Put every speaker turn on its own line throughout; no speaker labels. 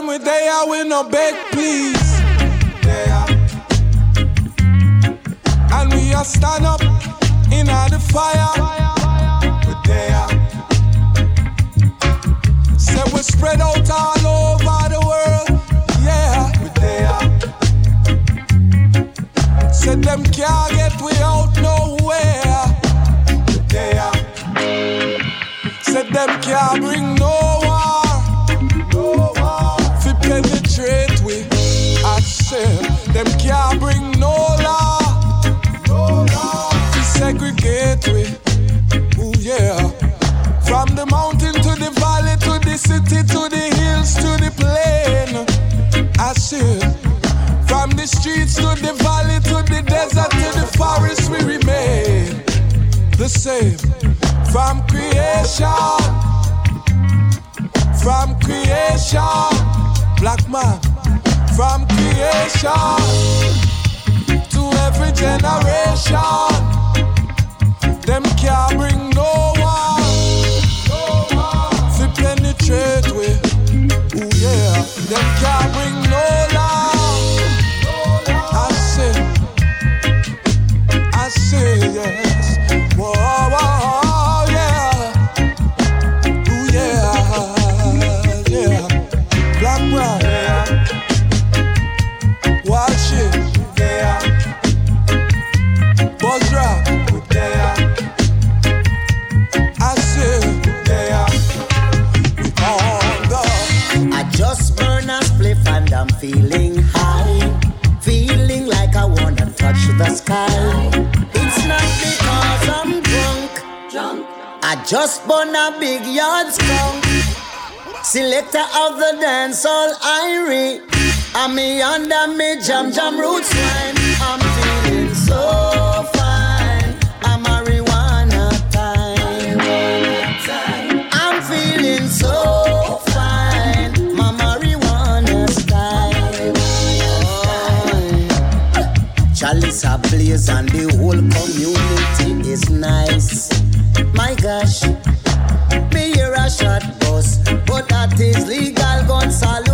there we no beg, please. Yeah. And we are stand up in the fire. We there. Say we spread out all over the world. Yeah, we there. Say them can't get we out nowhere. We there. Say them can't bring no creation, from creation black man. From creation
sky. It's not because I'm drunk. Drunk. I just burn a big yard skunk. Selector of the dancehall Irie. I'm me under me jam jam roots wine. A and the whole community is nice. My gosh, me hear a shot bus, but that is legal gun salute.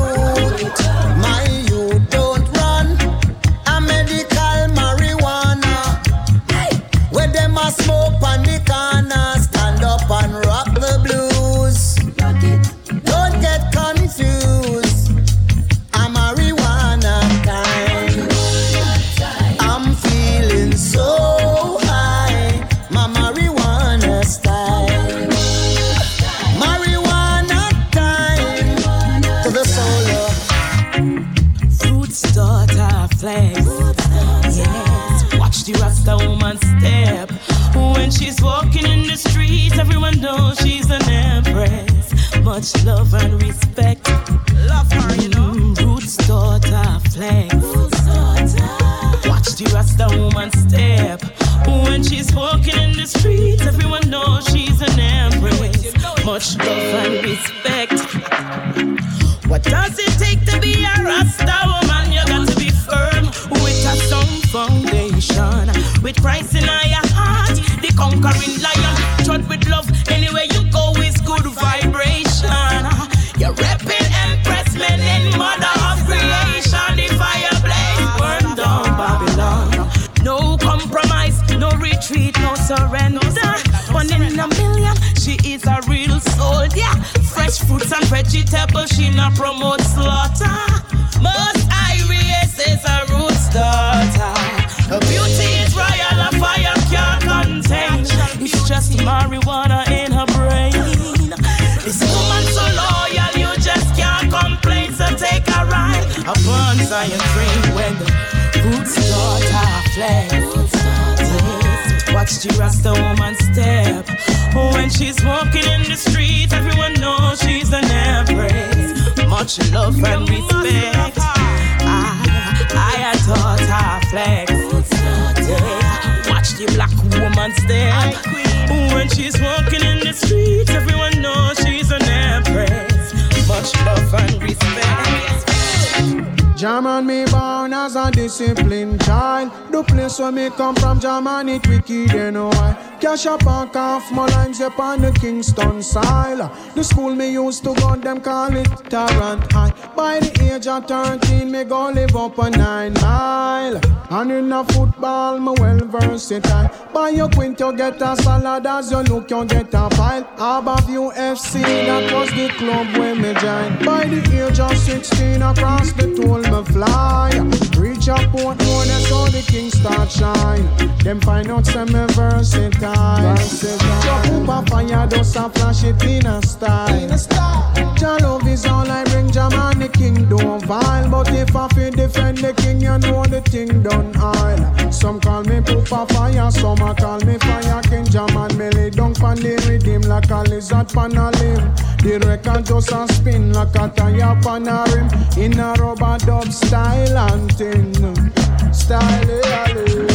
Love and respect. Love her, you know. Root starter flags. Watch the Rasta woman step. When she's walking in the streets, everyone knows she's an empress. Much love and respect. What does it take to be a Rasta woman? You got to be firm with a strong foundation. With Christ in your vegetables, she not promote slaughter. Most Iris is a root starter. Her beauty is royal, a fire can't contain. It's just marijuana in her brain. This woman so loyal, you just can't complain. So take a ride upon Zion train when the root starter flags. The Rasta woman step. Oh, when she's walking in the street, everyone knows she's an empress. Much love and respect. I, I taught her flex. Yeah. Watch the black woman step. Oh, when she's walking in the street, everyone knows she's an empress. Much love and respect.
Jam on me born as a disciplined child. The place where me come from, Germany, it wicked and why. Cash up and off my lines upon the Kingston side. The school me used to go, them call it Tarrant High. By the age of 13, me go live up a nine mile. And in a football, me well versatile. Buy your quint, you get a salad. As you look, you get a pile. Above UFC, that was the club where me joined. By the age of 16, across the toll me fly. Reach a Portmore, that's how the king start shine. Them find out some me versatile. Drop up a fire, dust and flash it in a style. Jah love is all I bring, Jam and the king don't vile. But if I feel defend the king, you know the thing done oil. Some call me Poopa Fire, some a like a lizard pan a limb. The record just a spin like a tire pan a rim. In a rubber dub style and thing. Style, yeah.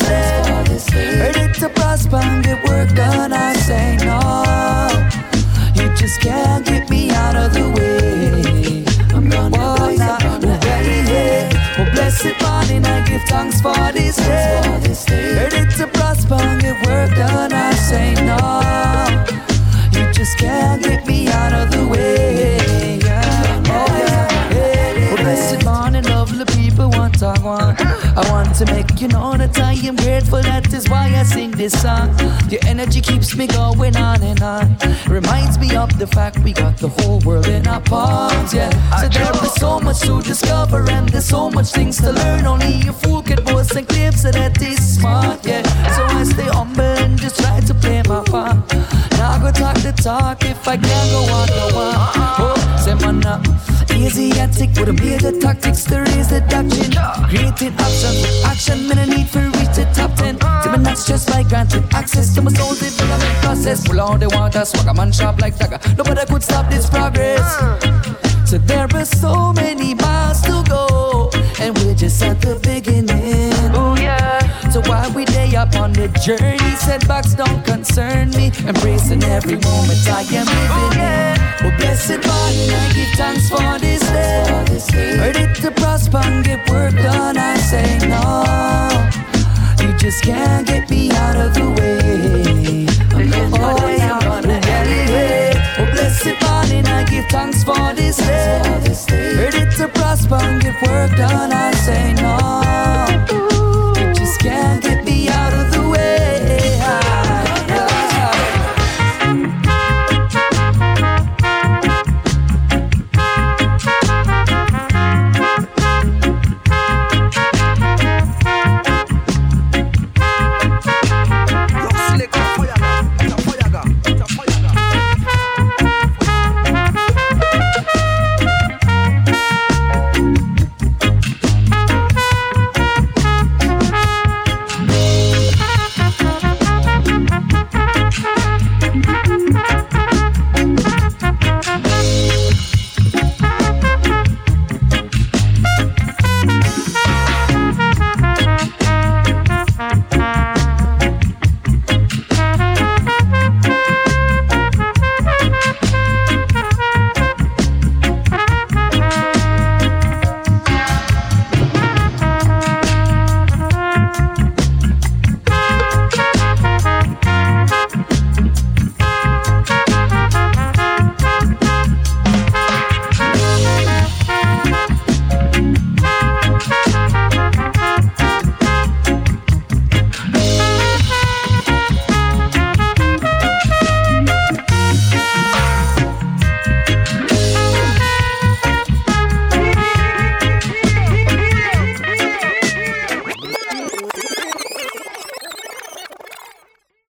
Ready to prosper and get work done, this song. Your energy keeps me going on and on. Reminds me of the fact we got the whole world in our palms. Yeah. So there is so much to discover and there's so much things to learn. Only a fool can boast and claim so that is smart. Yeah. So I stay humble and just try to play my part. Now go talk the talk if I can't go on, go on. Oh, say up. Uh, Easy and tick with a major tactics to raise the doctrine. Creating options action, man, I need for reach the top 10. See, man, that's just like granted access to my soul development process. Pull all they want, I swag a man sharp like dagger. Nobody could stop this progress. So there are so many miles to go, and we're just at the beginning. We up on the journey, setbacks don't concern me. Embracing every moment I am living in. Oh blessed morning, I give thanks for this day. Ready to prosper and get work done, I say no. You just can't get me out of the way. Oh yeah, oh, yeah. Oh blessed morning, I give thanks for this day. Ready to prosper and get work done, I say no.